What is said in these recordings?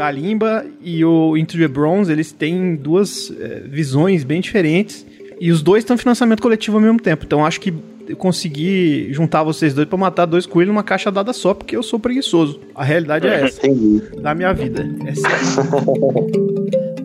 Kalimba e o Into the Bronze, eles têm duas é, visões bem diferentes. E os dois estão em financiamento coletivo ao mesmo tempo. Então acho que eu consegui juntar vocês dois para matar dois coelhos numa caixa dada só, porque eu sou preguiçoso. A realidade é essa. Entendi. Da minha vida. É sério.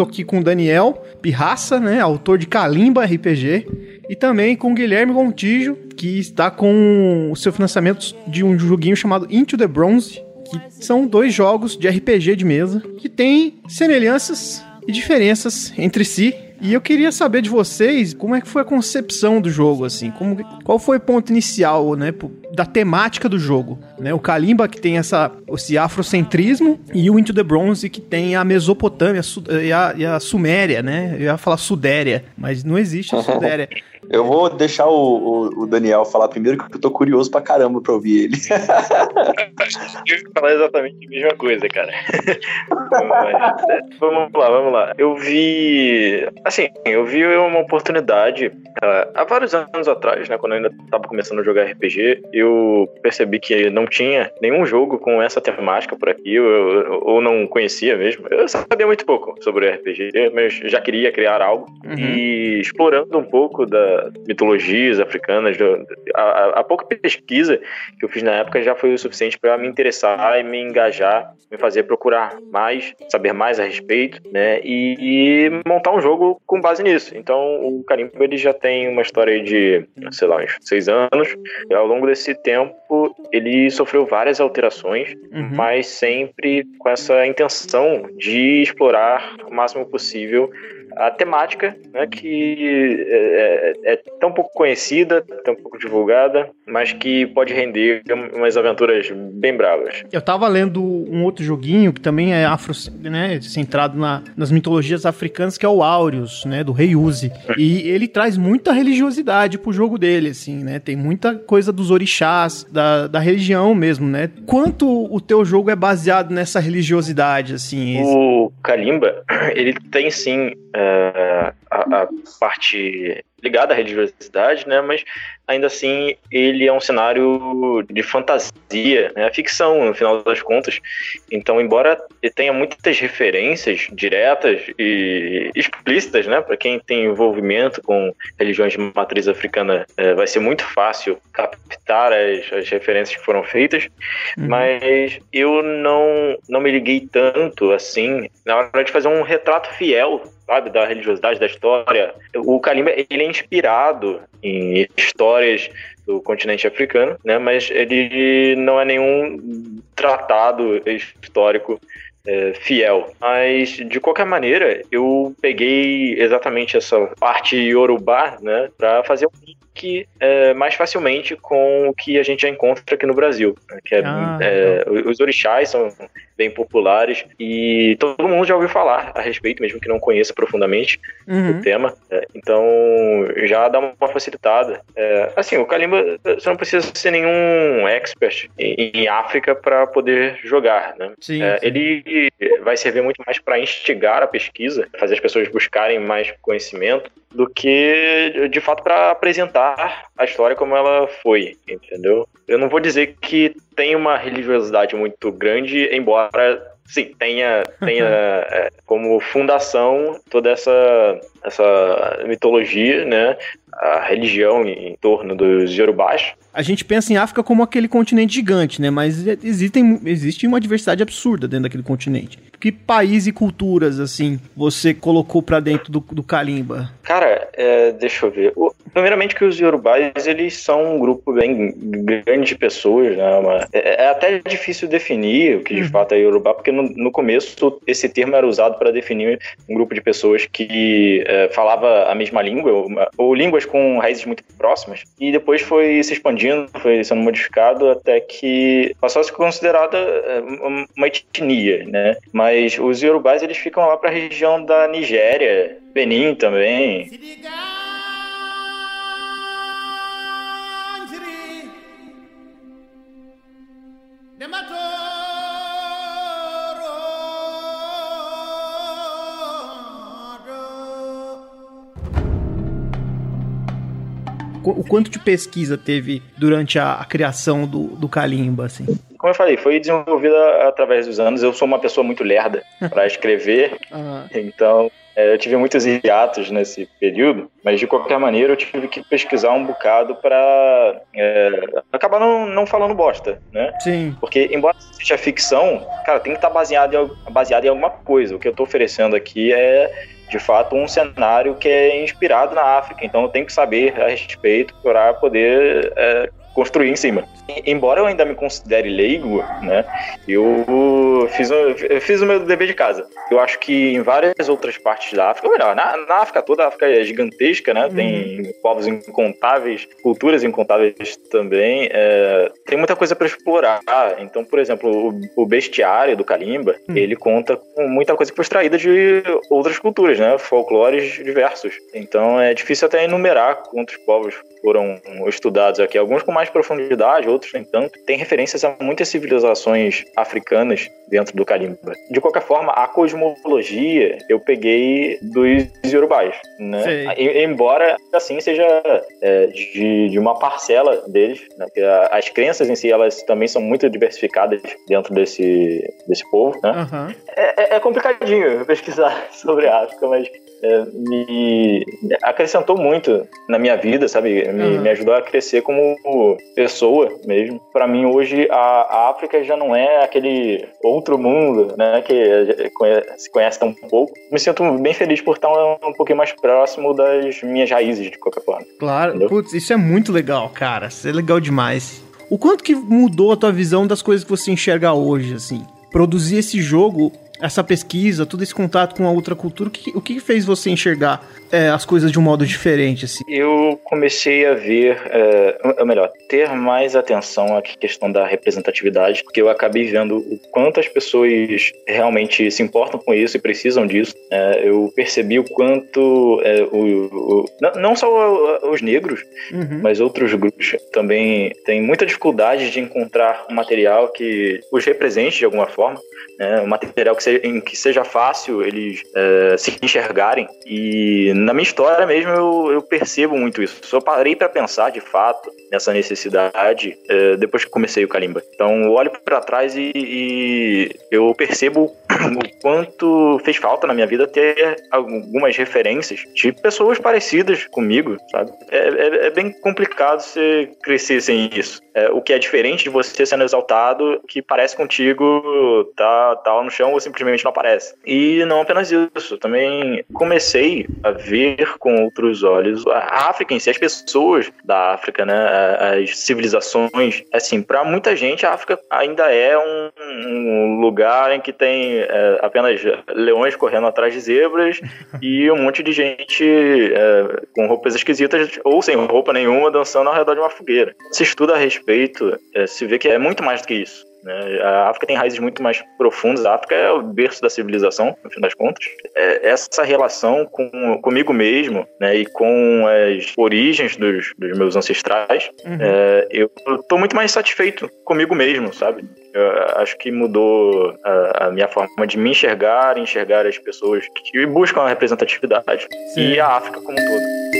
Tô aqui com o Daniel Pirraça, né? Autor de Kalimba RPG. E também com o Guilherme Gontijo, que está com o seu financiamento de um joguinho chamado Into the Bronze. Que são dois jogos de RPG de mesa que têm semelhanças e diferenças entre si. E eu queria saber de vocês como é que foi a concepção do jogo, assim, como, qual foi o ponto inicial, né, da temática do jogo, né? O Kalimba que tem essa esse afrocentrismo e o Into the Bronze que tem a Mesopotâmia Su- e a, e a Suméria, né? Eu ia falar Sudéria, mas não existe a Sudéria. Eu vou deixar o, o- o Daniel falar primeiro, que eu tô curioso pra caramba pra ouvir ele. Eu ia falar exatamente a mesma coisa, cara. É, vamos lá, vamos lá. Eu vi. Assim, eu vi uma oportunidade ah, há vários anos atrás, né? Quando eu ainda tava começando a jogar RPG, eu percebi que não tinha nenhum jogo com essa temática por aqui, eu- ou não conhecia mesmo. Eu sabia muito pouco sobre RPG, mas já queria criar algo. Uhum. E explorando um pouco da mitologias africanas, do- a, a- pouca pesquisa que eu fiz na época já foi o suficiente para me interessar e me engajar, me fazer procurar mais, saber mais a respeito, né? E, e montar um jogo com base nisso. Então, o Carimbo ele já tem uma história de, sei lá, uns seis anos. E ao longo desse tempo, ele sofreu várias alterações, Uhum. mas sempre com essa intenção de explorar o máximo possível a temática, né, que é, é- é tão pouco conhecida, tão pouco divulgada, mas que pode render umas aventuras bem bravas. Eu tava lendo um outro joguinho que também é afro, né, centrado na- nas mitologias africanas, que é o Aureus, né, do Rei Uzi. E ele traz muita religiosidade pro jogo dele, assim, né? Tem muita coisa dos orixás, da, da religião mesmo, né? Quanto o teu jogo é baseado nessa religiosidade, assim? O Kalimba, ele tem sim é, a, a parte ligada à religiosidade, né? Mas ainda assim ele é um cenário de fantasia, né? ficção no final das contas. Então, embora tenha muitas referências diretas e explícitas, né? Para quem tem envolvimento com religiões de matriz africana, é, vai ser muito fácil captar as, as referências que foram feitas. Uhum. Mas eu não, não me liguei tanto assim na hora de fazer um retrato fiel, sabe, da religiosidade da história. O Kalimba, ele é inspirado em histórias do continente africano, né? Mas ele não é nenhum tratado histórico é, fiel. Mas, de qualquer maneira, eu peguei exatamente essa parte iorubá, né? Pra fazer um link é, mais facilmente com o que a gente já encontra aqui no Brasil. né, Que é, Ah, é, os orixás são bem populares e todo mundo já ouviu falar a respeito, mesmo que não conheça profundamente Uhum. o tema. É, então já dá uma facilitada. É, assim, o Kalimba, você não precisa ser nenhum expert em, em África para poder jogar, né? Sim, É, sim. ele vai servir muito mais para instigar a pesquisa, fazer as pessoas buscarem mais conhecimento, do que de fato para apresentar a história como ela foi, entendeu? Eu não vou dizer que tem uma religiosidade muito grande, embora sim tenha tenha é, como fundação toda essa essa mitologia, né? A religião em torno dos Yorubás, A gente pensa em África como aquele continente gigante, né? Mas existem, existe uma diversidade absurda dentro daquele continente. Que país e culturas, assim, você colocou pra dentro do, do Kalimba? Cara, é, deixa eu ver. O- primeiramente que os Yorubais, eles são um grupo bem grande de pessoas, né? Uma- é, é até difícil definir o que de fato é Yorubá, porque no, no começo esse termo era usado para definir um grupo de pessoas que é, falava a mesma língua, ou línguas com raízes muito próximas, e depois foi se expandindo, foi sendo modificado até que passou a ser considerada é, uma- etnia, né? Mas os Yorubais, eles ficam lá para a região da Nigéria, Benin também, Qu- O quanto de pesquisa teve durante a, a criação do, do Kalimba, assim? Como eu falei, foi desenvolvida através dos anos. Eu sou uma pessoa muito lerda para escrever, então é, eu tive muitos hiatos nesse período, mas de qualquer maneira eu tive que pesquisar um bocado para acabar não, não falando bosta, né? Sim. Porque, embora seja ficção, cara, tem que estar baseado em, baseado em alguma coisa. O que eu tô oferecendo aqui é, de fato, um cenário que é inspirado na África. Então eu tenho que saber a respeito para poder é, construir em cima. Embora eu ainda me considere leigo, né, eu fiz, o- eu fiz o meu dever de casa. Eu acho que em várias outras partes da África, ou melhor, na, na África toda, a África é gigantesca, né, tem povos incontáveis, culturas incontáveis também, é, tem muita coisa para explorar. Então, por exemplo, o, o bestiário do Kalimba, Hum. ele conta com muita coisa que foi extraída de outras culturas, né, folclores diversos. Então, é difícil até enumerar quantos povos foram estudados aqui, alguns com mais profundidade, outros nem tanto. Tem referências a muitas civilizações africanas dentro do Kalimba. De qualquer forma, a cosmologia eu peguei dos Yorubais, né? Sei. Embora assim seja é, de, de uma parcela deles, né? as crenças em si elas também são muito diversificadas dentro desse, desse povo, né? Aham. É, é- é complicadinho pesquisar sobre a África, mas é, me acrescentou muito na minha vida, sabe? Me, Uhum. me ajudou a crescer como pessoa mesmo. Pra mim, hoje, a, a África já não é aquele outro mundo, né? Que se conhece tão pouco. Me sinto bem feliz por estar um, um pouquinho mais próximo das minhas raízes, de qualquer forma. Claro. Entendeu? Putz, isso é muito legal, cara. Isso é legal demais. O quanto que mudou a tua visão das coisas que você enxerga hoje, assim? Produzir esse jogo, essa pesquisa, todo esse contato com a outra cultura, o que, o que fez você enxergar é, as coisas de um modo diferente, assim? Eu comecei a ver, é, ou melhor, ter mais atenção à questão da representatividade, porque eu acabei vendo o quanto as pessoas realmente se importam com isso e precisam disso. É, eu percebi o quanto é, o, o- não- só os negros, Uhum. mas outros grupos também têm muita dificuldade de encontrar um material que os represente de alguma forma, né? um material que seja, em que seja fácil eles é, se enxergarem. E na minha história mesmo eu, eu percebo muito isso. Só parei para pensar de fato nessa necessidade é, depois que comecei o Kalimba. Então eu olho para trás e, e eu percebo o quanto fez falta na minha vida ter algumas referências de pessoas parecidas comigo, sabe? É, é- é bem complicado você crescer sem isso. É, o que é diferente de você sendo exaltado, que parece contigo, tá, tá no chão ou simplesmente não aparece. E não apenas isso, também comecei a ver com outros olhos a África em si, as pessoas da África, né? As civilizações. Assim, para muita gente, a África ainda é um, um lugar em que tem é, apenas leões correndo atrás de zebras e um monte de gente é, com roupas esquisitas ou sem roupa nenhuma dançando ao redor de uma fogueira. Se estuda a respeito, é, se vê que é muito mais do que isso. Né? A África tem raízes muito mais profundas. A África é o berço da civilização, no fim das contas. É, essa relação com, comigo mesmo né, e com as origens dos, dos meus ancestrais, Uhum. é, eu tô muito mais satisfeito comigo mesmo, sabe? Eu acho que mudou a, a minha forma de me enxergar, enxergar as pessoas que buscam a representatividade Sim. e a África como um todo.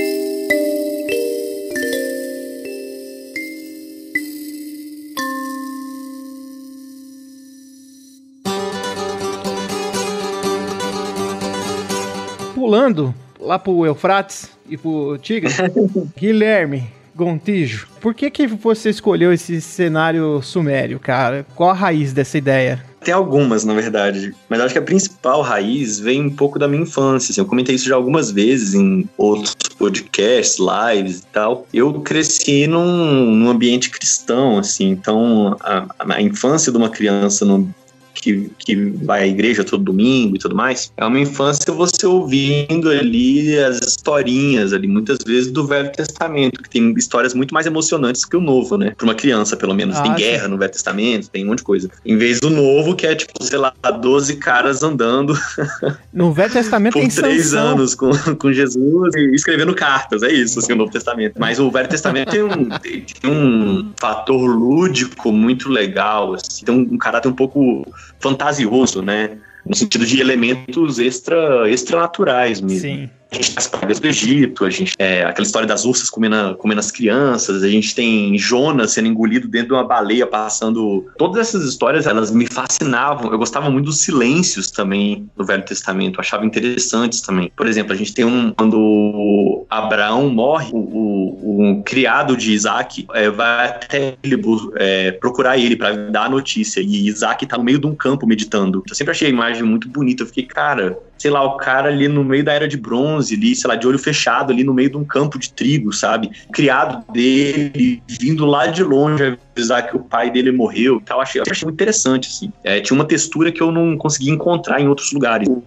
Pulando lá pro Eufrates e pro Tigre, Guilherme Gontijo, por que que você escolheu esse cenário sumério, cara? Qual a raiz dessa ideia? Tem algumas, na verdade. Mas acho que a principal raiz vem um pouco da minha infância. assim. Eu comentei isso já algumas vezes em outros podcasts, lives e tal. Eu cresci num, num ambiente cristão, assim. Então, a, a infância de uma criança no, que, que vai à igreja todo domingo e tudo mais, é uma infância você ouvindo ali as historinhas ali, muitas vezes do Velho Testamento, que tem histórias muito mais emocionantes que o Novo, né? Para uma criança, pelo menos. Ah, tem sim. guerra no Velho Testamento, tem um monte de coisa. Em vez do Novo, que é tipo, sei lá, 12 caras andando No Velho Testamento por tem três Sansão. anos com, com Jesus e escrevendo cartas, é isso, assim, o Novo Testamento. Mas o Velho Testamento tem um, tem um fator lúdico muito legal, assim, tem um, um caráter um pouco fantasioso, né? No sentido de elementos extra, extranaturais mesmo. Sim. Gente tem as pragas do Egito, a gente é, aquela história das ursas comendo, comendo as crianças, a gente tem Jonas sendo engolido dentro de uma baleia, passando. Todas essas histórias, elas me fascinavam. Eu gostava muito dos silêncios também do Velho Testamento, eu achava interessantes também. Por exemplo, a gente tem um. Quando Abraão morre, o, o, o criado de Isaac é, vai até ele é, procurar ele para dar a notícia. E Isaac tá no meio de um campo meditando. Eu sempre achei a imagem muito bonita. Eu fiquei, cara, sei lá, o cara ali no meio da era de bronze, ali, sei lá, de olho fechado, ali no meio de um campo de trigo, sabe? O criado dele vindo lá de longe avisar que o pai dele morreu e tal. Achei, achei muito interessante, assim. É, tinha uma textura que eu não conseguia encontrar em outros lugares. O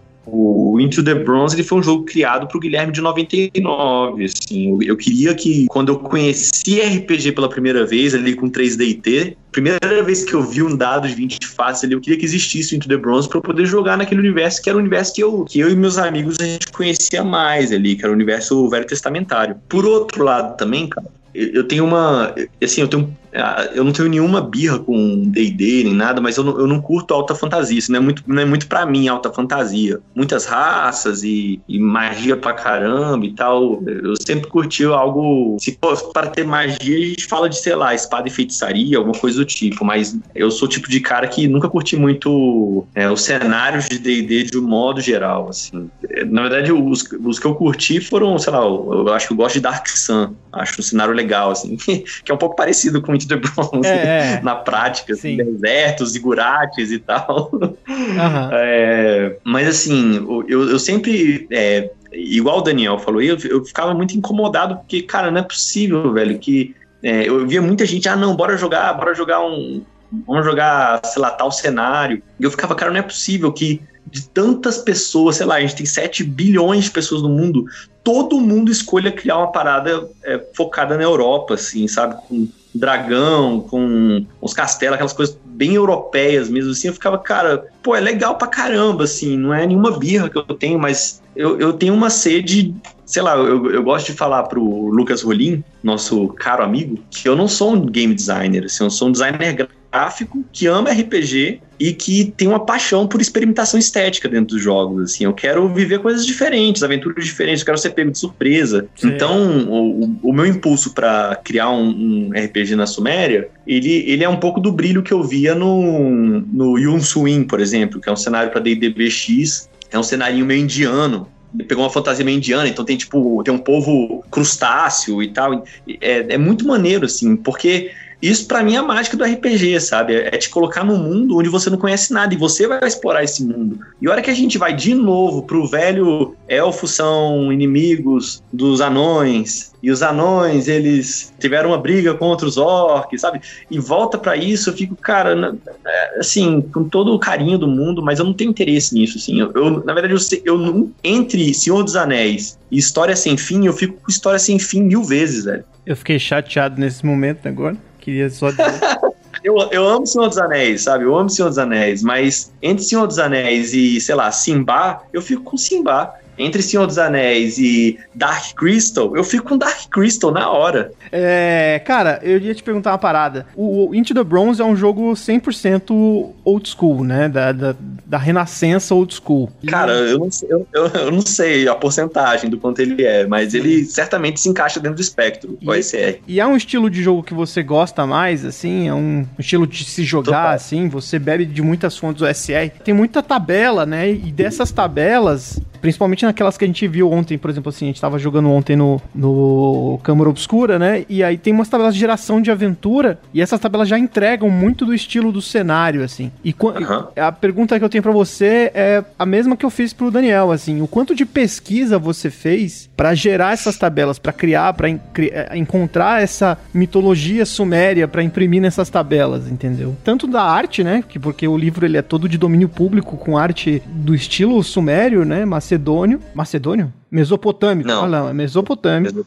Into the Bronze ele foi um jogo criado pro Guilherme de 99, assim. Eu, queria que, quando eu conheci RPG pela primeira vez, ali com 3DT, primeira vez que eu vi um dado de 20 faces ali, eu queria que existisse o Into the Bronze pra eu poder jogar naquele universo que era o universo que eu, que eu e meus amigos a gente conhecia mais ali, que era o universo velho testamentário. Por outro lado também, cara, eu eu tenho uma. Assim, eu tenho. Ah, Eu não tenho nenhuma birra com DD nem nada, mas eu não, eu não curto alta fantasia. Isso não é muito, não é muito pra mim alta fantasia. Muitas raças e, e magia pra caramba e tal. Eu sempre curti algo. Se para ter magia, a gente fala de, sei lá, espada e feitiçaria, alguma coisa do tipo. Mas eu sou o tipo de cara que nunca curti muito é, os cenários de DD de um modo geral. Assim. Na verdade, os, os que eu curti foram, sei lá, eu, eu acho que eu gosto de Dark Sun. Acho um cenário legal, assim, que é um pouco parecido com The Bronze É, é. na prática, assim, Sim. desertos, zigurates e tal. Aham. É, mas assim, eu, eu sempre. é, igual o Daniel falou, eu, eu ficava muito incomodado, porque, cara, não é possível, velho, que. é, eu via muita gente, ah, não, bora jogar, bora jogar um. Vamos jogar, sei lá, tal cenário. E eu ficava, cara, não é possível que de tantas pessoas, sei lá, a gente tem 7 bilhões de pessoas no mundo, todo mundo escolha criar uma parada é, focada na Europa, assim, sabe? Com dragão, com os castelos, aquelas coisas bem europeias mesmo, assim, eu ficava, cara, pô, é legal pra caramba, assim, não é nenhuma birra que eu tenho, mas eu, eu tenho uma sede, sei lá, eu, eu gosto de falar pro Lucas Rolim, nosso caro amigo, que eu não sou um game designer, assim, eu sou um designer gráfico que ama RPG e que tem uma paixão por experimentação estética dentro dos jogos, assim, eu quero viver coisas diferentes, aventuras diferentes, eu quero ser pego de surpresa. Sim. Então, o, o- meu impulso pra criar um, um RPG na Suméria, ele, ele é um pouco do brilho que eu via no, no Yun Suin, por exemplo, que é um cenário para D&D BX, é um cenário meio indiano, ele pegou uma fantasia meio indiana, então tem tipo, tem um povo crustáceo e tal. É, é muito maneiro, assim, porque isso pra mim é a mágica do RPG, sabe? É, te colocar num mundo onde você não conhece nada e você vai explorar esse mundo. E a hora que a gente vai de novo pro velho elfos são inimigos dos anões, e os anões, eles tiveram uma briga contra os orcs, sabe? E volta pra isso, eu fico, cara, é, assim, com todo o carinho do mundo, mas eu não tenho interesse nisso, assim. Eu, eu- na verdade, eu, eu não. Entre Senhor dos Anéis e História Sem Fim, eu fico com História Sem Fim mil vezes, velho. Eu fiquei chateado nesse momento agora. Queria só dizer. Eu, eu amo Senhor dos Anéis, sabe? Eu amo Senhor dos Anéis, mas entre Senhor dos Anéis e, sei lá, Simba, eu fico com Simba. Entre Senhor dos Anéis e Dark Crystal, eu fico com Dark Crystal na hora. É, cara, eu ia te perguntar uma parada. O, Into the Bronze é um jogo 100% old school, né? Da, da, da renascença old school. Cara, eu não, sei, eu, eu- eu não sei a porcentagem do quanto ele é, mas ele certamente se encaixa dentro do espectro, o E- SR. E é um estilo de jogo que você gosta mais, assim? É um estilo de se jogar, Total. assim? Você bebe de muitas fontes do SR. Tem muita tabela, né? E dessas tabelas, principalmente naquelas que a gente viu ontem, por exemplo, assim, a gente tava jogando ontem no, no Câmara Obscura, né? E aí tem umas tabelas de geração de aventura, e essas tabelas já entregam muito do estilo do cenário, assim. E Aham. a pergunta que eu tenho pra você é a mesma que eu fiz pro Daniel, assim, o quanto de pesquisa você fez pra gerar essas tabelas, pra criar, en- cri- eh, encontrar essa mitologia suméria pra imprimir nessas tabelas, entendeu? Tanto da arte, né, que porque o livro ele é todo de domínio público com arte do estilo sumério, né, macedônio, macedônio? Mesopotâmico. Não. Olha lá, é mesopotâmico.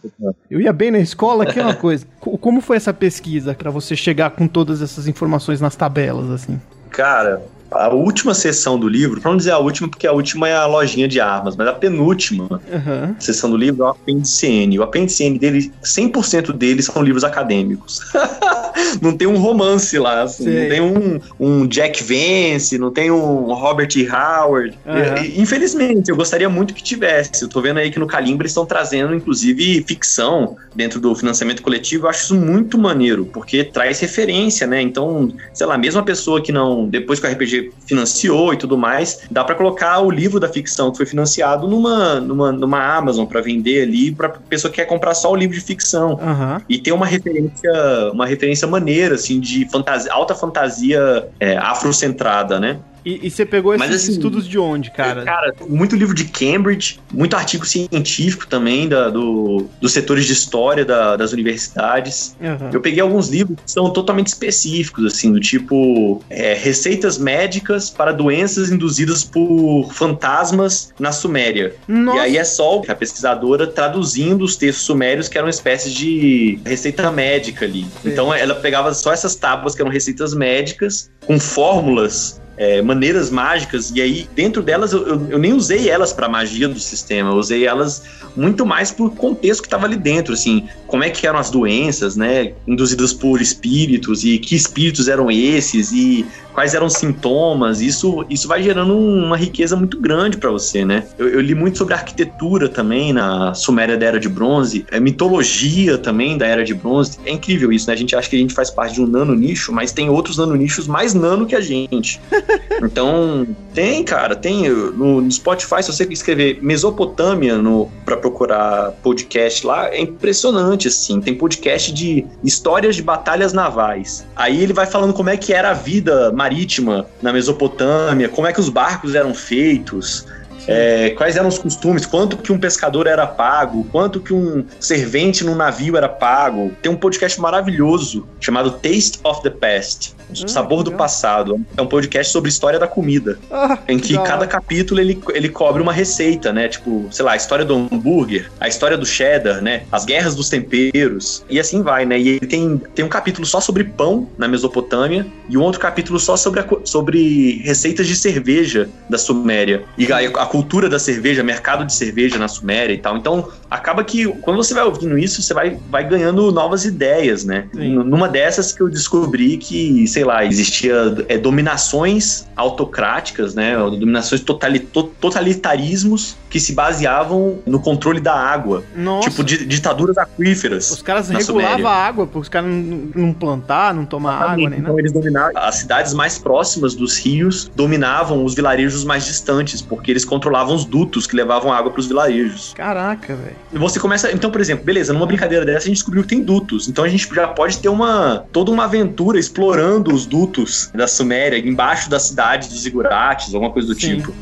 Eu ia bem na escola, que é uma coisa. Co- Como foi essa pesquisa pra você chegar com todas essas informações nas tabelas, assim? Cara, a última sessão do livro, pra não dizer a última, porque a última é a lojinha de armas, mas a penúltima Aham. sessão do livro é o apêndice N. O apêndice N dele, 100% deles são livros acadêmicos. não tem um romance lá, assim, não tem um, um Jack Vance, não tem um Robert E. Howard. Aham. E- Infelizmente, eu gostaria muito que tivesse. Eu tô vendo aí que no Calimbra eles estão trazendo, inclusive, ficção dentro do financiamento coletivo. Eu acho isso muito maneiro, porque traz referência, né? Então, sei lá, mesmo a pessoa que não, depois que o RPG financiou e tudo mais, dá pra colocar o livro da ficção que foi financiado numa, numa, numa Amazon pra vender ali, pra pessoa que quer comprar só o livro de ficção. Aham. E tem uma referência, uma referência maneira, assim, de fantasia, alta fantasia é, afrocentrada, né? E, e você pegou esses Mas, assim, estudos de onde, cara? Cara, muito livro de Cambridge, muito artigo científico também da, do, dos setores de história da- das universidades. Aham. Eu peguei alguns livros que são totalmente específicos, assim, do tipo é, receitas médicas para doenças induzidas por fantasmas na Suméria. Nossa, E aí é só a pesquisadora traduzindo os textos sumérios que eram espécies de receita médica ali. Sim. Então ela pegava só essas tábuas que eram receitas médicas com fórmulas. É, maneiras mágicas, e aí dentro delas eu, eu- eu nem usei elas para magia do sistema, eu usei elas muito mais pro contexto que estava ali dentro, assim, como é que eram as doenças, né, induzidas por espíritos, e que espíritos eram esses, e quais eram os sintomas, isso, isso vai gerando um- uma riqueza muito grande para você, né? Eu, eu li muito sobre arquitetura também na Suméria da Era de Bronze, é, mitologia também da Era de Bronze. É incrível isso, né? A gente acha que a gente faz parte de um nano nicho, mas tem outros nano nichos mais nano que a gente. Então, tem, cara, tem no, no Spotify, se você escrever Mesopotâmia no para procurar podcast lá, é impressionante assim. Tem podcast de histórias de batalhas navais. Aí ele vai falando como é que era a vida marítima na Mesopotâmia, como é que os barcos eram feitos. é, quais eram os costumes, quanto que um pescador era pago, quanto que um servente num navio era pago. Tem um podcast maravilhoso chamado Taste of the Past, Hum, sabor do passado. É um podcast sobre história da comida, Ah, em que hora. cada capítulo ele, ele cobre uma receita, né? Tipo, sei lá, a história do hambúrguer, a história do cheddar, né? As guerras dos temperos, e assim vai, né? E ele tem, tem um capítulo só sobre pão na Mesopotâmia e um outro capítulo só sobre, a sobre receitas de cerveja da Suméria. E a, a cultura da cerveja, mercado de cerveja na Suméria e tal. Então, acaba que quando você vai ouvindo isso, você vai, vai ganhando novas ideias, né? Sim. Numa dessas que eu descobri que, sei lá, existia é, dominações autocráticas, né? Dominações totali- to- totalitarismos que se baseavam no controle da água. Nossa, Tipo, di- ditaduras aquíferas. os caras regulavam a água, para os caras não, não plantar, não tomar água, nem nada. Então eles dominavam as cidades mais próximas dos rios, dominavam os vilarejos mais distantes, porque eles controlavam os dutos que levavam água para os vilarejos. Caraca, velho. Você começa, então, por exemplo, beleza, numa brincadeira dessa a gente descobriu que tem dutos. Então a gente já pode ter uma toda uma aventura explorando os dutos da Suméria embaixo da cidade dos Zigurates, alguma coisa do Sim. tipo.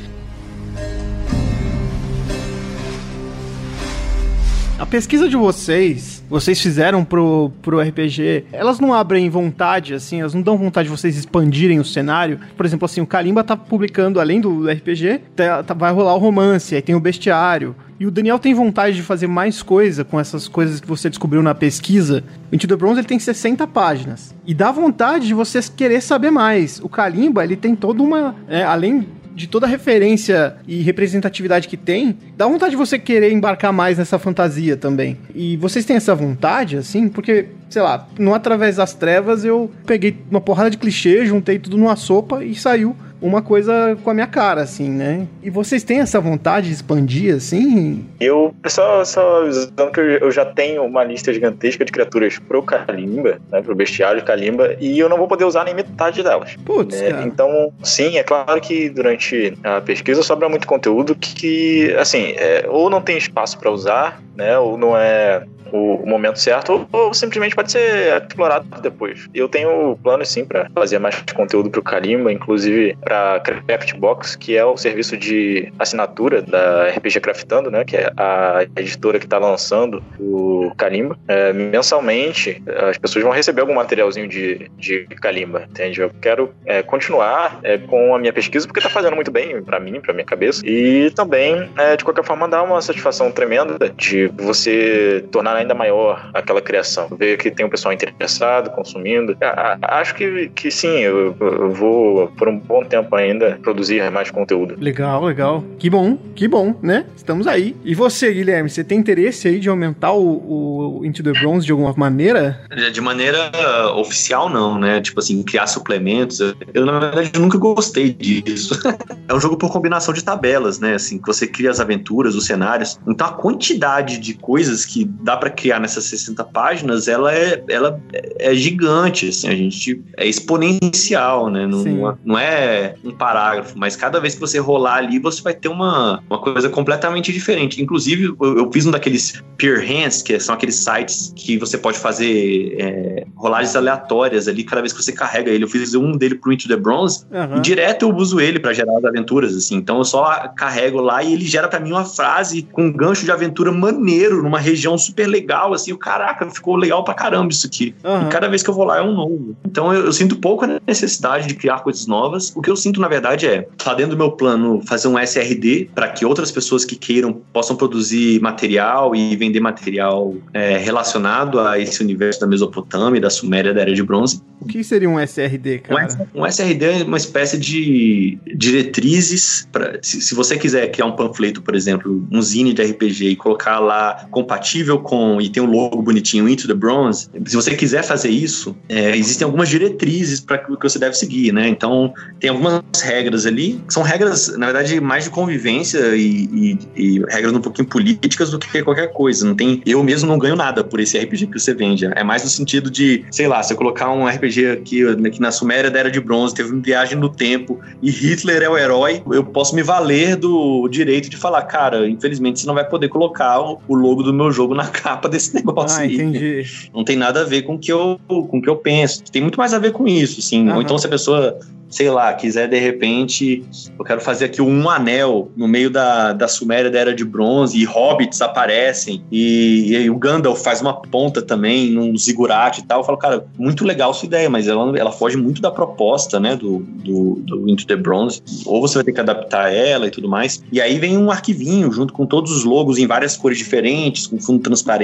A pesquisa de vocês, vocês fizeram pro, pro RPG, elas não abrem vontade, assim, elas não dão vontade de vocês expandirem o cenário? Por exemplo, assim, o Kalimba tá publicando, além do RPG, tá- tá- vai rolar o romance, aí tem o bestiário. E o Daniel tem vontade de fazer mais coisa com essas coisas que você descobriu na pesquisa. O Into the Bronze ele tem 60 páginas. E dá vontade de vocês querer saber mais. O Kalimba, ele tem toda uma. é, além de toda a referência e representatividade que tem, dá vontade de você querer embarcar mais nessa fantasia também. E vocês têm essa vontade, assim? Porque, sei lá, no Através das Trevas eu peguei uma porrada de clichê, juntei tudo numa sopa e saiu uma coisa com a minha cara, assim, né? E vocês têm essa vontade de expandir, assim? Eu, só, só avisando que eu, já tenho uma lista gigantesca de criaturas pro Kalimba, né, pro bestiário de Kalimba, e eu não vou poder usar nem metade delas. Putz, cara. Então, sim, é claro que durante a pesquisa sobra muito conteúdo que, assim, é, ou não tem espaço para usar, né, ou não é o, o momento certo, ou, ou simplesmente pode ser explorado depois. Eu tenho planos, sim, para fazer mais conteúdo pro Kalimba, inclusive para Craftbox, que é o serviço de assinatura da RPG Craftando, né, que é a editora que está lançando o Kalimba. É, mensalmente, as pessoas vão receber algum materialzinho de, de Kalimba, entende? Eu quero é, continuar é, com a minha pesquisa, porque tá fazendo muito bem para mim, para minha cabeça. E também, é, de qualquer forma, dá uma satisfação tremenda de você tornar ainda maior aquela criação. Ver que tem um pessoal interessado, consumindo. A- a- Acho que, que sim, eu, eu vou por um bom tempo ainda produzir mais conteúdo. Legal, legal. Que bom, que bom, né? Estamos aí. E você, Guilherme, você tem interesse aí de aumentar o, o Into the Bronze de alguma maneira? De maneira oficial, não, né? Tipo assim, criar suplementos. Eu, eu, na verdade, nunca gostei disso. é um jogo por combinação de tabelas, né? Assim, que você cria as aventuras, os cenários. Então, a quantidade de coisas que dá pra criar nessas 60 páginas, ela é, ela é gigante, assim. A gente... É exponencial, né? Não, Sim. não é- não é um parágrafo, mas cada vez que você rolar ali, você vai ter uma, uma coisa completamente diferente. Inclusive, eu, eu fiz um daqueles peer hands, que são aqueles sites que você pode fazer é, rolagens aleatórias ali cada vez que você carrega ele. Eu fiz um dele pro Into the Bronze Aham. e direto eu uso ele pra gerar as aventuras, assim. Então eu só carrego lá e ele gera pra mim uma frase com um gancho de aventura maneiro, numa região super legal, assim. O caraca, ficou legal pra caramba isso aqui. Aham. E cada vez que eu vou lá é um novo. Então eu, eu sinto pouco a necessidade de criar coisas novas. O que eu sinto, na verdade, é, tá dentro do meu plano fazer um SRD para que outras pessoas que queiram possam produzir material e vender material é, relacionado a esse universo da Mesopotâmia, da Suméria, da Era de Bronze. O que seria um SRD, Um, cara? S- um SRD é uma espécie de diretrizes. Pra, se, se você quiser criar um panfleto, por exemplo, um zine de RPG e colocar lá compatível com. E tem um logo bonitinho, Into the Bronze, se você quiser fazer isso, é, existem algumas diretrizes para que você deve seguir, né? Então, tem algumas regras ali, que são regras, na verdade, mais de convivência e, e- e regras um pouquinho políticas do que qualquer coisa. Não tem, eu mesmo não ganho nada por esse RPG que você vende. É mais no sentido de, sei lá, se eu colocar um RPG aqui, aqui na Suméria da Era de Bronze, teve uma viagem no tempo e Hitler é o herói, eu posso me valer do direito de falar, cara, infelizmente você não vai poder colocar o, o logo do meu jogo na capa desse negócio Ah, aí entendi. não tem nada a ver com o que eu, com o que eu penso. Tem muito mais a ver com isso, sim. Ou então se a pessoa, sei lá, quiser de repente, eu quero fazer aqui um anel no meio da, da Suméria da Era de Bronze e hobbits aparecem e, e o Gandalf faz uma ponta também num zigurate e tal. Eu falo, cara, muito legal sua ideia, mas ela, ela foge muito da proposta, né, do, do, do Into the Bronze. Ou você vai ter que adaptar ela e tudo mais. E aí vem um arquivinho junto com todos os logos em várias cores diferentes, com fundo transparente,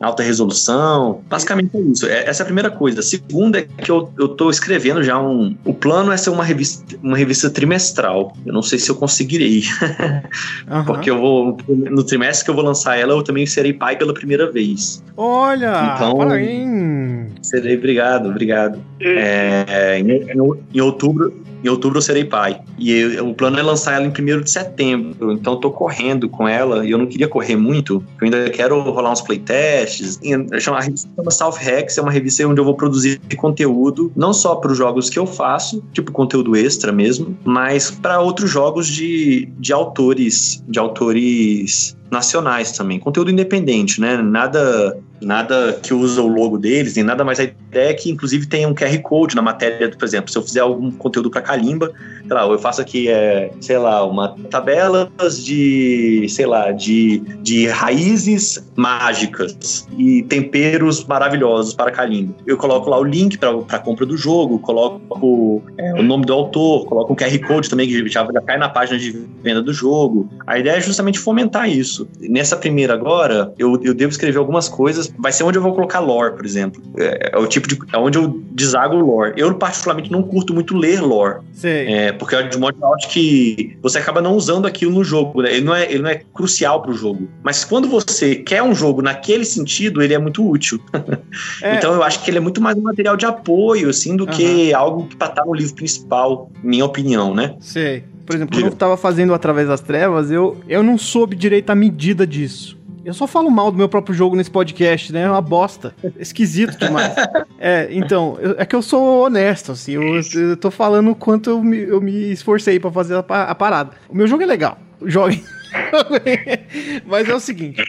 alta resolução. Basicamente é isso. É- Essa é a primeira coisa. A segunda é que eu, eu tô escrevendo já um. O plano é ser uma revista, uma revista trimestral. Eu não sei se eu conseguirei. Aham. Porque eu vou. No trimestre que eu vou lançar ela, eu também serei pai pela primeira vez. Olha, Então- parabéns. Serei, obrigado, obrigado. É, em, em- em outubro. Em outubro eu serei pai. E eu- o plano é lançar ela em 1 de setembro. Então eu tô correndo com ela. E eu não queria correr muito. Eu ainda quero rolar uns playtests. A revista chama South Rex. É uma revista onde eu vou produzir conteúdo. Não só para os jogos que eu faço, tipo conteúdo extra mesmo. Mas para outros jogos de, de autores. De autores nacionais também. Conteúdo independente, né? Nada nada que usa o logo deles, nem nada mais. A ideia é que, inclusive, tem um QR Code na matéria, por exemplo, se eu fizer algum conteúdo para Kalimba, sei lá, eu faço aqui, é, sei lá, uma tabelas de, sei lá, de, de raízes mágicas e temperos maravilhosos para Kalimba. Eu coloco lá o link para a compra do jogo, coloco é, o nome do autor, coloco um QR Code também que já, já cai na página de venda do jogo. A ideia é justamente fomentar isso. Nessa primeira agora, eu, eu devo escrever algumas coisas. Vai ser onde eu vou colocar lore, por exemplo. É, é o tipo de. É onde eu desago lore. Eu, particularmente, não curto muito ler lore. Sei. É, porque de modo geral, acho que você acaba não usando aquilo no jogo, né? Ele não é, ele não é crucial pro jogo. Mas quando você quer um jogo naquele sentido, ele é muito útil. É. Então eu acho que ele é muito mais um material de apoio, assim, do que algo pra estar no livro principal, minha opinião, né? Sei. Por exemplo, quando eu tava fazendo Através das Trevas, eu, eu não soube direito a medida disso. Eu só falo mal do meu próprio jogo nesse podcast, né? É uma bosta. Esquisito demais. é, então, eu- é que eu sou honesto, assim. Eu, eu tô falando o quanto eu me, eu me esforcei pra fazer a, a parada. O meu jogo é legal. Joguem. Mas é o seguinte: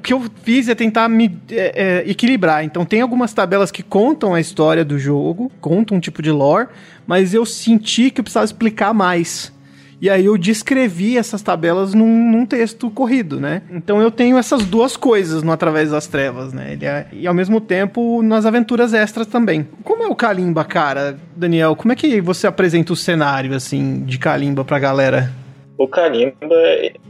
que eu fiz é tentar me é, é, equilibrar. Então, tem algumas tabelas que contam a história do jogo, contam um tipo de lore, mas eu senti que eu precisava explicar mais. E aí eu descrevi essas tabelas num, num texto corrido, né? Então eu tenho essas duas coisas no Através das Trevas, né? É- e ao mesmo tempo nas aventuras extras também. Como é o Kalimba, cara, Daniel? Como é que você apresenta o cenário, assim, de Kalimba pra galera? O Kalimba,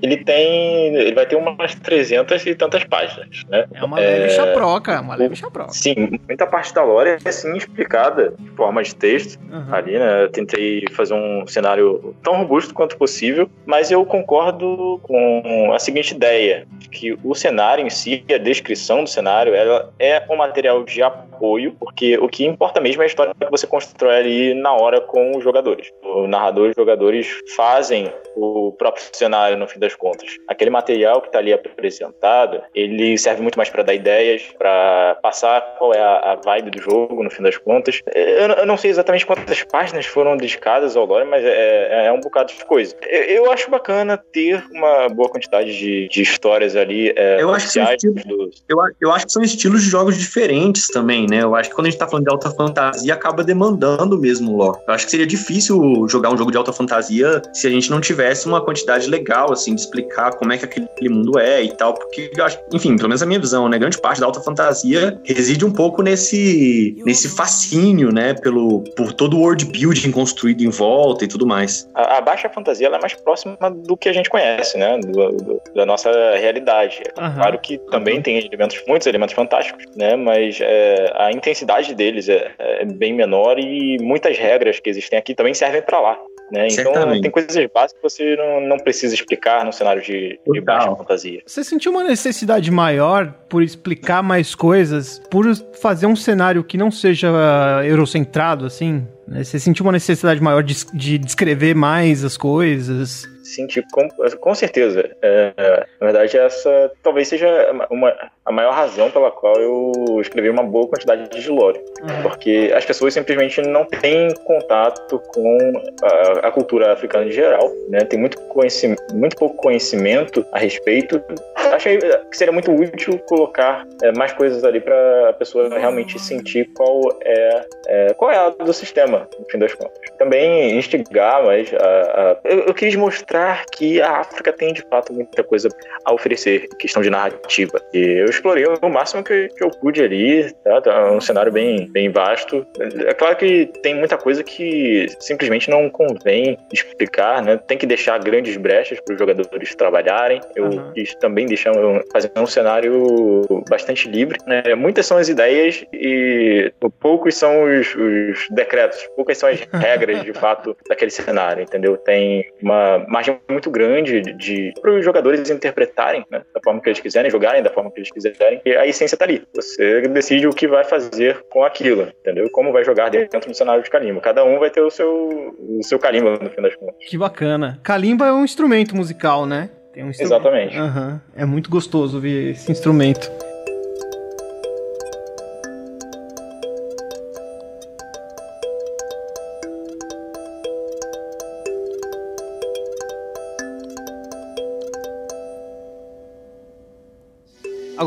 ele tem. Ele vai ter umas 300 e tantas páginas, né? É uma leve É, chaproca, é uma leve chaproca. Sim, muita parte da lore é assim explicada de forma de texto Aham. ali, né? Eu tentei fazer um cenário tão robusto quanto possível, mas eu concordo com a seguinte ideia, que o cenário em si, a descrição do cenário, ela é um material de apoio, porque o que importa mesmo é a história que você constrói ali na hora com os jogadores. O narrador e os jogadores fazem o próprio cenário no fim das contas. Aquele material que está ali apresentado, ele serve muito mais para dar ideias, para passar qual é a, a vibe do jogo no fim das contas. Eu, eu não sei exatamente quantas páginas foram dedicadas ao lore, mas é, é um bocado de coisa. Eu, eu acho bacana ter uma boa quantidade de, de histórias ali. É, Eu acho que são estilos- dos- Eu, eu acho que são estilos de jogos diferentes também, né? Eu acho que quando a gente tá falando de alta fantasia, acaba demandando mesmo o lore. Eu acho que seria difícil jogar um jogo de alta fantasia se a gente não tivesse uma quantidade legal, assim, de explicar como é que aquele mundo é e tal. Porque eu acho, enfim, pelo menos a minha visão, né? Grande parte da alta fantasia reside um pouco nesse, nesse fascínio, né? Pelo, por todo o world building construído em volta e tudo mais. A, a baixa fantasia ela é mais próxima do que a gente conhece, né? Do- do- da nossa realidade. Aham. Claro que também tem elementos, muitos elementos fantásticos, né? Mas é, a intensidade deles é, é bem menor e muitas regras que existem aqui também servem para lá. Né? Então tem coisas básicas que você não, não precisa explicar no cenário de, de baixa fantasia. Você sentiu uma necessidade maior por explicar mais coisas, por fazer um cenário que não seja eurocentrado, assim? Você sentiu uma necessidade maior de, de descrever mais as coisas? Senti com, com certeza. É, na verdade, essa talvez seja uma, a maior razão pela qual eu escrevi uma boa quantidade de lore. Porque as pessoas simplesmente não têm contato com a, a cultura africana em geral. Né? Tem muito, conhecimento, muito pouco conhecimento a respeito. Achei que seria muito útil colocar é, mais coisas ali para a pessoa realmente sentir qual é, é, qual é a do sistema, no fim das contas. Também instigar, mas a, a- eu, eu quis mostrar que a África tem de fato muita coisa a oferecer, questão de narrativa. E eu explorei o máximo que, que eu pude ali, tá? Tá um cenário bem, bem vasto. É claro que tem muita coisa que simplesmente não convém explicar, né? Tem que deixar grandes brechas para os jogadores trabalharem. Eu Aham. quis também deixar fazer um cenário bastante livre. Né? Muitas são as ideias e poucos são os, os decretos, poucas são as regras de fato daquele cenário, entendeu? Tem uma margem muito grande de para os jogadores interpretarem né? da forma que eles quiserem, jogarem da forma que eles quiserem. E a essência tá ali. Você decide o que vai fazer com aquilo, entendeu? Como vai jogar dentro do cenário de Kalimba. Cada um vai ter o seu, o seu Kalimba no fim das contas. Que bacana. Kalimba é um instrumento musical, né? Tem um instrumento. Exatamente. Aham. É muito gostoso ouvir esse instrumento.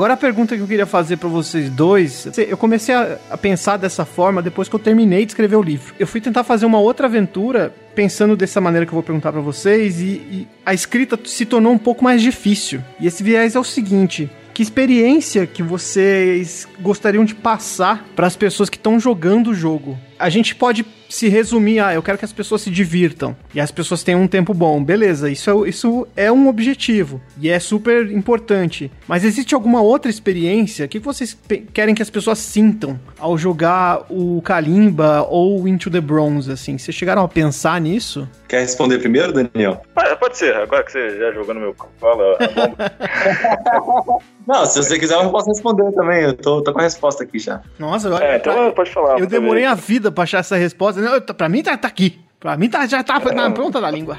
Agora a pergunta que eu queria fazer pra vocês dois, eu comecei a, a pensar dessa forma depois que eu terminei de escrever o livro. Eu fui tentar fazer uma outra aventura pensando dessa maneira que eu vou perguntar pra vocês e, e a escrita se tornou um pouco mais difícil. E esse viés é o seguinte: que experiência que vocês gostariam de passar para as pessoas que estão jogando o jogo? A gente pode se resumir, ah, eu quero que as pessoas se divirtam e as pessoas tenham um tempo bom. Beleza, isso é, isso é um objetivo e é super importante. Mas existe alguma outra experiência? O que vocês querem que as pessoas sintam ao jogar o Kalimba ou Into the Bronze, assim? Vocês chegaram a pensar nisso? Quer responder primeiro, Daniel? Pode, pode ser, agora que você já jogou no meu colo, a bomba. Não, se você quiser, eu posso responder também. Eu tô, tô com a resposta aqui já. Nossa, agora. É, então pode falar. eu demorei a vida pra achar essa resposta. Pra mim tá, tá aqui. Pra mim tá, já tá na ponta da língua.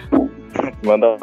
Manda lá.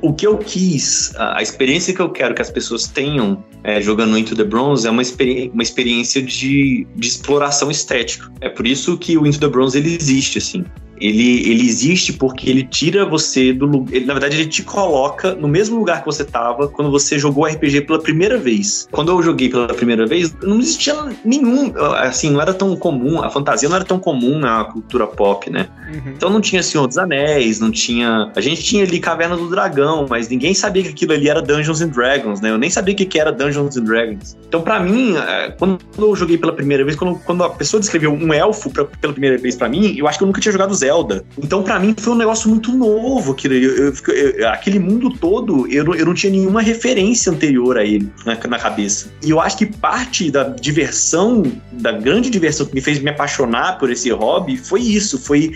O que eu quis, a a experiência que eu quero que as pessoas tenham é, jogando Into the Bronze é uma, experi uma experiência de, de exploração estética. É por isso que o Into the Bronze ele existe, assim. Ele, ele existe porque ele tira você do lugar. Na verdade, ele te coloca no mesmo lugar que você tava quando você jogou RPG pela primeira vez. Quando eu joguei pela primeira vez, não existia nenhum. Assim, não era tão comum. A fantasia não era tão comum na cultura pop, né? Então não tinha Senhor dos Anéis, não tinha. A gente tinha ali Caverna do Dragão, mas ninguém sabia que aquilo ali era Dungeons and Dragons, né? Eu nem sabia o que que era Dungeons and Dragons. Então, pra mim, é, quando eu joguei pela primeira vez, quando, quando a pessoa descreveu um elfo pra- pela primeira vez pra mim, eu acho que eu nunca tinha jogado Zelda. Então, pra mim, foi um negócio muito novo. Aquilo, eu, eu, eu- aquele mundo todo, eu, não- eu não tinha nenhuma referência anterior a ele na, na cabeça. E eu acho que parte da diversão, da grande diversão que me fez me apaixonar por esse hobby, foi isso. Foi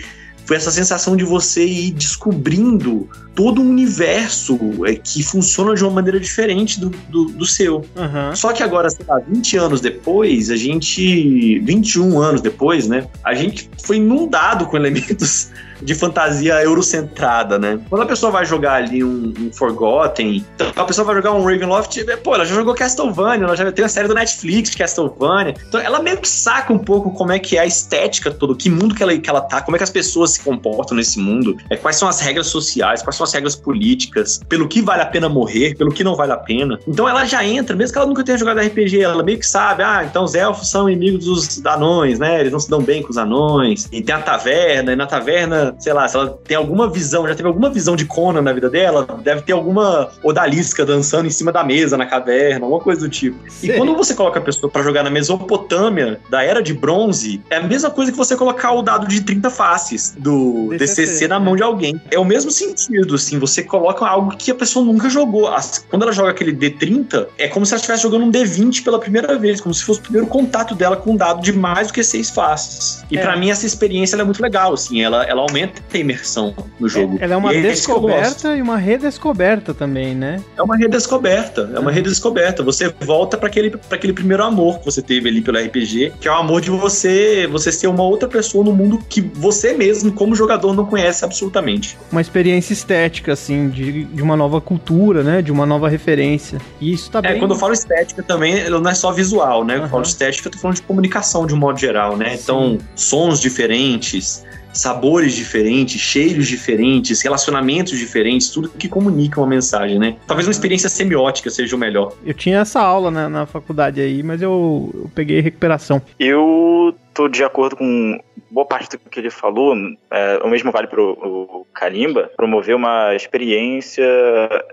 foi essa sensação de você ir descobrindo todo um universo é, que funciona de uma maneira diferente do, do, do seu. Aham. Só que agora, sei lá, 20 anos depois, a gente. 21 anos depois, né? A gente foi inundado com elementos de fantasia eurocentrada, né? Quando a pessoa vai jogar ali um, um Forgotten, então a pessoa vai jogar um Ravenloft, pô, ela já jogou Castlevania, ela já tem a série do Netflix de Castlevania. Então ela meio que saca um pouco como é que é a estética toda, que mundo que ela, que ela tá, como é que as pessoas se comportam nesse mundo, é, quais são as regras sociais, quais são as regras políticas, pelo que vale a pena morrer, pelo que não vale a pena. Então ela já entra, mesmo que ela nunca tenha jogado RPG, ela meio que sabe, ah, então os elfos são inimigos dos anões, né? Eles não se dão bem com os anões. E tem a taverna, e na taverna, sei lá, se ela tem alguma visão, já teve alguma visão de Conan na vida dela, deve ter alguma odalisca dançando em cima da mesa na caverna, alguma coisa do tipo. E quando você coloca a pessoa pra jogar na Mesopotâmia, da Era de Bronze, é a mesma coisa que você colocar o dado de 30 faces do DCC, DCC, na né? mão de alguém. É o mesmo sentido, assim, você coloca algo que a pessoa nunca jogou. Quando ela joga aquele D30, é como se ela estivesse jogando um D20 pela primeira vez, como se fosse o primeiro contato dela com um dado de mais do que seis faces. E É. pra mim essa experiência é muito legal, assim, ela, ela aumenta a imersão no jogo. Ela é uma E gosto. descoberta e uma redescoberta também, né? É uma redescoberta, é uma redescoberta. Você volta para aquele, pra aquele primeiro amor que você teve ali pelo RPG, que é o amor de você você ser uma outra pessoa no mundo que você mesmo, como jogador, não conhece absolutamente. Uma experiência estética, assim, de, de uma nova cultura, né? De uma nova referência. E isso tá É, bem. quando eu falo estética também, não é só visual, né? Quando eu falo estética, eu tô falando de comunicação de um modo geral, né? Então, sons diferentes, sabores diferentes, cheiros diferentes, relacionamentos diferentes, tudo que comunica uma mensagem, né? Talvez uma experiência semiótica seja o melhor. Eu tinha essa aula na, na faculdade aí, mas eu, eu peguei recuperação. Eu tô de acordo com boa parte do que ele falou. É, o mesmo vale pro o Kalimba, promover uma experiência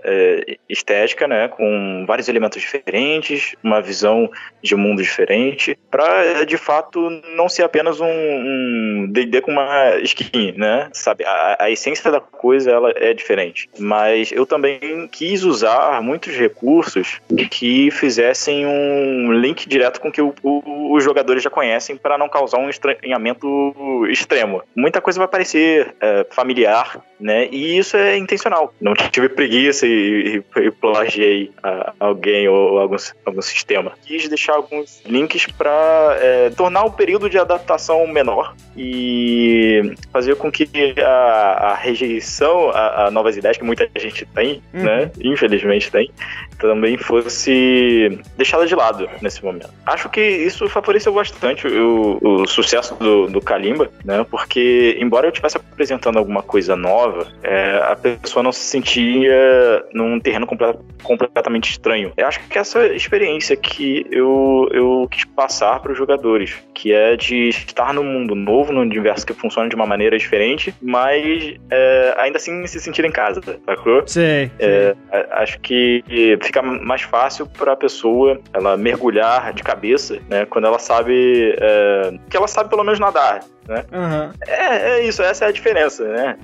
é, estética, né, com vários elementos diferentes, uma visão de mundo diferente, para de fato não ser apenas um um D&D com uma skin, né? Sabe, a, a essência da coisa ela é diferente. Mas eu também quis usar muitos recursos que fizessem um link direto com o que o- o- os jogadores já conhecem para não causar um estranhamento extremo. Muita coisa vai parecer é, familiar, né? E isso é intencional. Não tive preguiça e, e, e plagiei a- alguém ou algum, algum sistema. Quis deixar alguns links para tornar o período de adaptação menor e fazer com que a, a rejeição a, a novas ideias que muita gente tem, Uhum. né? Infelizmente tem, também fosse deixada de lado nesse momento. Acho que isso favoreceu bastante o, o sucesso do, do Kalimba, né? Porque, embora eu estivesse apresentando alguma coisa nova, é, a pessoa não se sentia num terreno comple- completamente estranho. Eu acho que essa experiência que eu, eu quis passar para os jogadores, que é de estar num mundo novo, num universo que funciona de uma maneira diferente, mas é, ainda assim se sentir em casa, sacou? Sei. É, acho que fica mais fácil para a pessoa ela mergulhar de cabeça, né? Quando ela sabe é, que ela sabe pelo menos nadar, out. Né? Aham. É, é isso, essa é a diferença, né?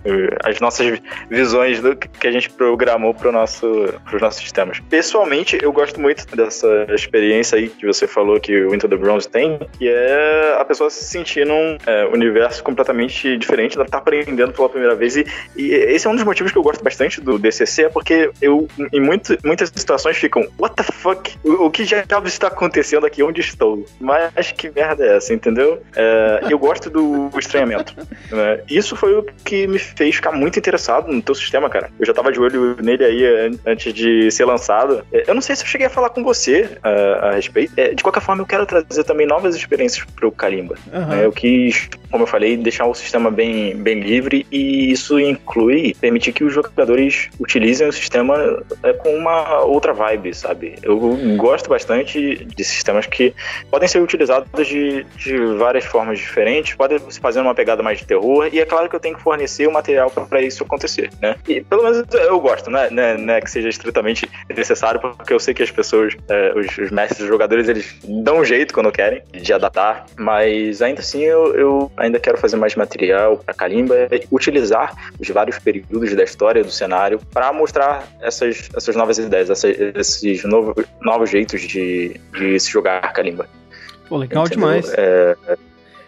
As nossas visões do que a gente programou para nosso, os nossos sistemas. Pessoalmente, eu gosto muito dessa experiência aí que você falou que o Into the Bronze tem, que é a pessoa se sentir num é, universo completamente diferente, ela tá aprendendo pela primeira vez. E, e esse é um dos motivos que eu gosto bastante do DCC, é porque eu, em muito, muitas situações, ficam, what the fuck? O, o que diabos está acontecendo aqui? Onde estou? Mas que merda é essa, entendeu? É, eu gosto do estranhamento. né? Isso foi o que me fez ficar muito interessado no teu sistema, cara. Eu já tava de olho nele aí an- antes de ser lançado. É, Eu não sei se eu cheguei a falar com você ah, a respeito. É, de qualquer forma, eu quero trazer também novas experiências pro Kalimba. Né? Eu quis, como eu falei, deixar o sistema bem, bem livre e isso inclui permitir que os jogadores utilizem o sistema é, com uma outra vibe, sabe? Eu gosto bastante de sistemas que podem ser utilizados de, de várias formas diferentes, pode, fazendo uma pegada mais de terror, e é claro que eu tenho que fornecer o material para isso acontecer, né? E pelo menos eu gosto, né? né, né que seja estritamente necessário, porque eu sei que as pessoas, é, os, os mestres, os jogadores, eles dão um jeito quando querem de adaptar, mas ainda assim eu, eu ainda quero fazer mais material para Kalimba e utilizar os vários períodos da história do cenário para mostrar essas, essas novas ideias, essas, esses novos, novos jeitos de, de se jogar Kalimba. Pô, legal Entendeu? demais. É,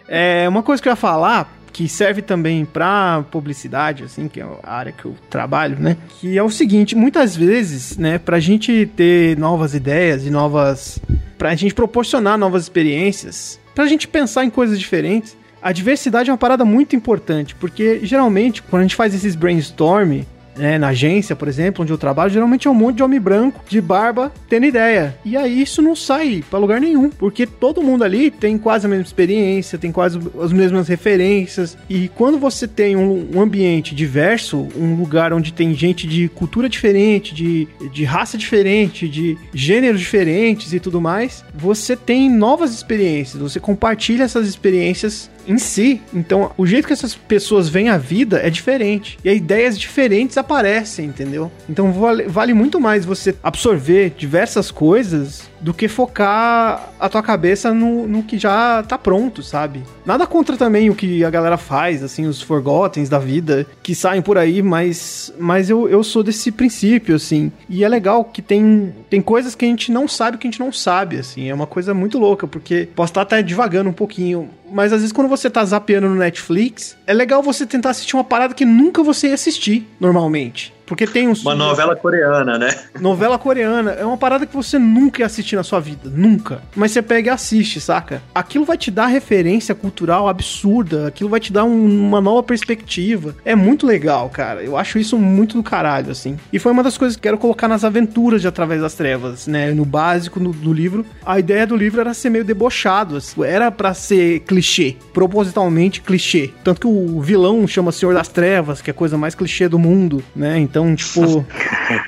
É, uma coisa que eu ia falar, que serve também pra publicidade, assim, que é a área que eu trabalho, né? Que é o seguinte, muitas vezes, né, pra gente ter novas ideias e novas. pra gente proporcionar novas experiências, pra gente pensar em coisas diferentes, a diversidade é uma parada muito importante, porque geralmente, quando a gente faz esses brainstorm, né, na agência, por exemplo, onde eu trabalho, geralmente é um monte de homem branco, de barba, tendo ideia. E aí isso não sai pra lugar nenhum, porque todo mundo ali tem quase a mesma experiência, tem quase as mesmas referências. E quando você tem um, um ambiente diverso, um lugar onde tem gente de cultura diferente, de, de raça diferente, de gêneros diferentes e tudo mais, você tem novas experiências, você compartilha essas experiências em si. Então, o jeito que essas pessoas veem a vida é diferente. E ideias diferentes aparecem, entendeu? Então, vale, vale muito mais você absorver diversas coisas do que focar a tua cabeça no, no que já tá pronto, sabe? Nada contra também o que a galera faz, assim, os forgottens da vida que saem por aí, mas, mas eu, eu sou desse princípio, assim. E é legal que tem, tem coisas que a gente não sabe que a gente não sabe, assim. É uma coisa muito louca, porque posso estar até divagando um pouquinho, mas às vezes quando você tá zapeando no Netflix, é legal você tentar assistir uma parada que nunca você ia assistir, normalmente. Porque tem uns. Uma novela coreana, né? Novela coreana é uma parada que você nunca ia assistir na sua vida. Nunca. Mas você pega e assiste, saca? Aquilo vai te dar referência cultural absurda. Aquilo vai te dar um- uma nova perspectiva. É muito legal, cara. Eu acho isso muito do caralho, assim. E foi uma das coisas que quero colocar nas aventuras de Através das Trevas, né? No básico no- do livro. A ideia do livro era ser meio debochado. assim. Era pra ser clichê. Propositalmente clichê. Tanto que o vilão chama Senhor das Trevas, que é a coisa mais clichê do mundo, né? Então, tipo.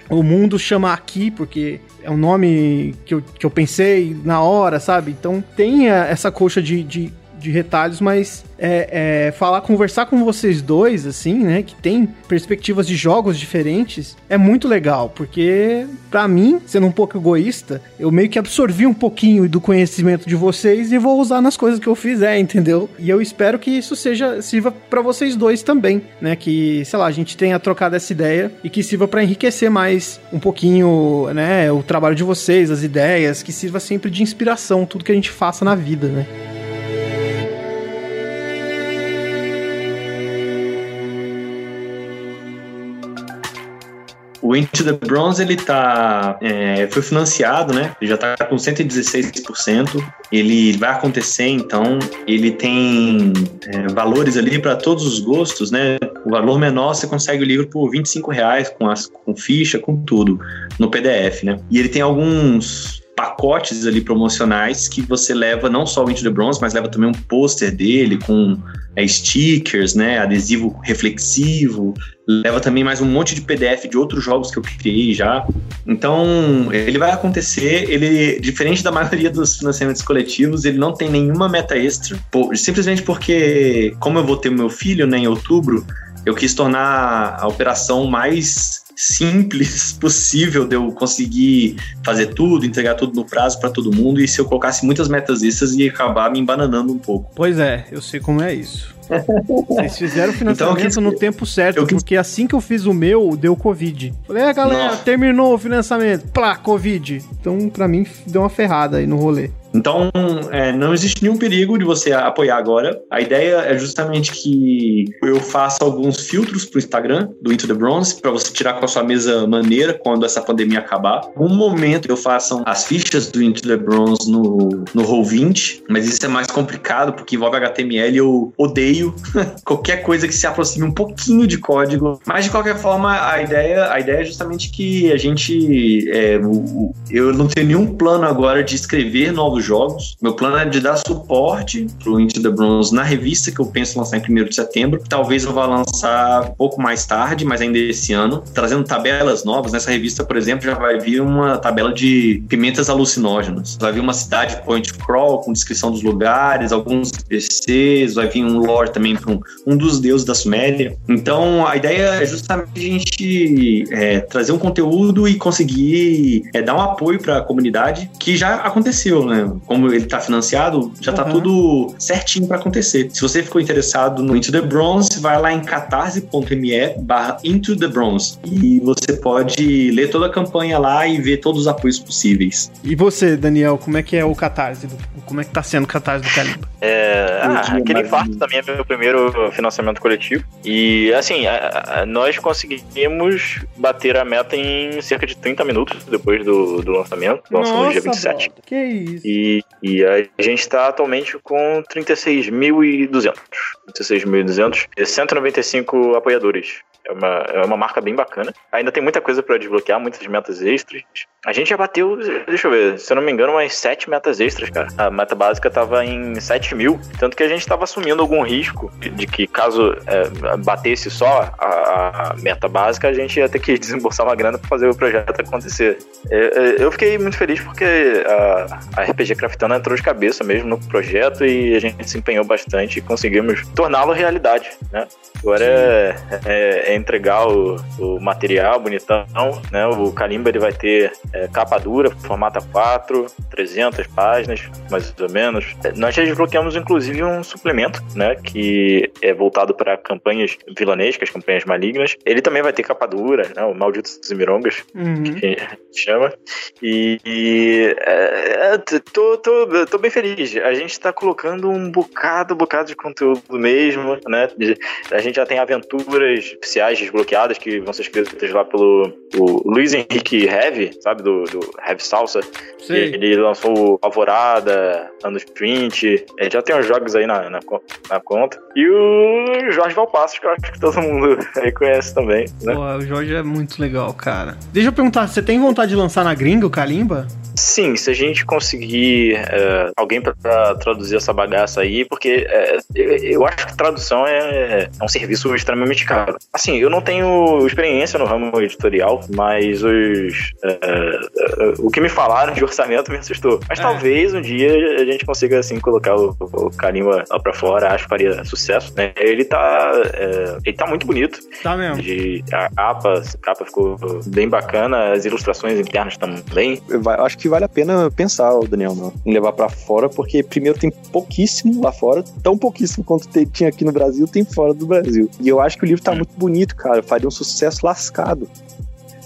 o mundo chama aqui porque é um nome que eu, que eu pensei na hora, sabe? Então tem eh, essa coxa de, de, de retalhos, mas é, é, falar, conversar com vocês dois, assim, né? Que tem perspectivas de jogos diferentes, é muito legal, porque pra mim, sendo um pouco egoísta, eu meio que absorvi um pouquinho do conhecimento de vocês e vou usar nas coisas que eu fizer, entendeu? E eu espero que isso seja sirva pra vocês dois também, né? Que, sei lá, a gente tenha trocado essa ideia e que sirva pra enriquecer mais um pouquinho, né? O trabalho de vocês, as ideias, que sirva sempre de inspiração, tudo que a gente faça na vida, né? O Into the Bronze, ele tá. é, foi financiado, né? Ele já tá com 116%. Ele vai acontecer, então. Ele tem é, valores ali para todos os gostos, né? O valor menor você consegue o livro por 25 reais, com, as, com ficha, com tudo, no PDF, né? E ele tem alguns pacotes ali promocionais que você leva não só o Into the Bronze, mas leva também um pôster dele com é, stickers, né, adesivo reflexivo, leva também mais um monte de PDF de outros jogos que eu criei já. Então, ele vai acontecer, ele diferente da maioria dos financiamentos coletivos, ele não tem nenhuma meta extra, por- simplesmente porque como eu vou ter meu filho, né, em outubro, eu quis tornar a operação mais simples possível de eu conseguir fazer tudo, entregar tudo no prazo para todo mundo. E se eu colocasse muitas metas extras, ia acabar me embananando um pouco. Pois é, eu sei como é isso. Vocês fizeram o Então, financiamento eu quis- no tempo certo, quis- porque assim que eu fiz o meu, deu Covid. Falei, é galera, Nossa. terminou o financiamento. Plá, Covid. Então, pra mim, deu uma ferrada aí no rolê. Então, é, não existe nenhum perigo de você apoiar agora. A ideia é justamente que eu faça alguns filtros pro Instagram do Into the Bronze para você tirar com a sua mesa maneira quando essa pandemia acabar. Um momento eu faça as fichas do Into the Bronze no, no Roll20, mas isso é mais complicado porque envolve HTML eu odeio qualquer coisa que se aproxime um pouquinho de código. Mas de qualquer forma, a ideia, a ideia é justamente que a gente. é, o- o- eu não tenho nenhum plano agora de escrever novos jogos. Meu plano é de dar suporte pro Into the Bronze na revista que eu penso lançar em 1 de setembro. Talvez eu vá lançar um pouco mais tarde, mas ainda esse ano, trazendo tabelas novas. Nessa revista, por exemplo, já vai vir uma tabela de pimentas alucinógenas. Vai vir uma cidade point crawl com descrição dos lugares, alguns PCs, vai vir um lore também para um, um dos deuses da Suméria. Então, a ideia é justamente a gente é, trazer um conteúdo e conseguir é, dar um apoio para a comunidade, que já aconteceu, né? Como ele está financiado, já está Uhum. tudo certinho para acontecer. Se você ficou interessado no Into the Bronze, vai lá em catarse.me barra Into the Bronze e você pode ler toda a campanha lá e ver todos os apoios possíveis. E você, Daniel, como é que é o catarse? Do, como é que tá sendo o catarse do Kalimba? É, ah, aquele infarto também é meu primeiro financiamento coletivo. E assim, a- a- nós conseguimos bater a meta em cerca de 30 minutos depois do, do lançamento. Lançou no dia 27. brother, que isso? E, e a gente está atualmente com 36.200. 36.200 e 195 apoiadores. É uma, é uma marca bem bacana. Ainda tem muita coisa para desbloquear, muitas metas extras. A gente já bateu, deixa eu ver, se eu não me engano, umas 7 metas extras, cara. A meta básica tava em 7 mil. Tanto que a gente tava assumindo algum risco de, que caso é, batesse só a, a meta básica, a gente ia ter que desembolsar uma grana para fazer o projeto acontecer. É, Eu fiquei muito feliz porque a, a RPG Craftana entrou de cabeça mesmo no projeto e a gente se empenhou bastante e conseguimos torná-lo realidade, né? Agora é, é- é entregar o, o material bonitão, né? O Kalimba ele vai ter é, capa dura, formato A4, 300 páginas, mais ou menos. É, Nós já desbloqueamos inclusive um suplemento, né? Que é voltado para campanhas vilanescas, campanhas malignas. Ele também vai ter capa dura, né? O Malditos Zimirongas, Uhum. que chama. E, e, é, é, tô, tô, tô bem feliz. A gente tá colocando um bocado, bocado de conteúdo mesmo, né? A gente já tem aventuras especiais desbloqueadas que vão ser escritas lá pelo o Luiz Henrique Heavy, sabe? Do, do Heavy Salsa. Sei. Ele lançou o Alvorada, Anos 20. Ele já tem uns jogos aí na, na, na conta. E o Jorge Valpassos, que eu acho que todo mundo aí conhece também, né? Pô, o Jorge é muito legal, cara. Deixa eu perguntar, você tem vontade de lançar na gringa o Kalimba? Sim, se a gente conseguir é, alguém pra traduzir essa bagaça aí, porque é, eu, eu acho que tradução é, é um serviço extremamente caro. Assim, eu não tenho experiência no ramo editorial, mas os é, é, o que me falaram de orçamento me assustou. Mas É. talvez um dia a gente consiga assim colocar o, o Kalimba lá pra fora, acho que faria sucesso, né? Ele tá é, ele tá muito bonito. Tá mesmo. De, a capa, a capa ficou bem bacana, as ilustrações internas também. Vai- acho que vale a pena pensar, Daniel, não, em levar pra fora, porque primeiro tem pouquíssimo lá fora, tão pouquíssimo quanto te- tinha aqui no Brasil, tem fora do Brasil. E eu acho que o livro tá muito bonito, cara, faria um sucesso lascado.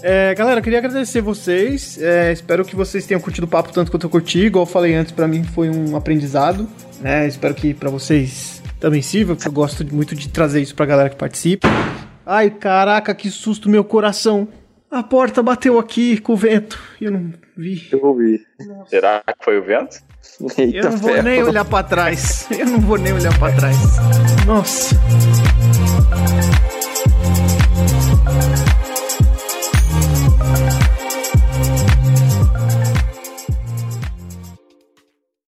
É, galera, eu queria agradecer vocês. É, espero que vocês tenham curtido o papo tanto quanto eu curti. Igual eu falei antes, pra mim foi um aprendizado. né? espero que pra vocês também sirva, porque eu gosto muito de trazer isso pra galera que participa. Ai, caraca, que susto meu coração. A porta bateu aqui com o vento e eu não vi. Eu ouvi. Será que foi o vento? Eita, Eu não vou ferro. nem olhar pra trás. Eu não vou nem olhar pra trás. Nossa.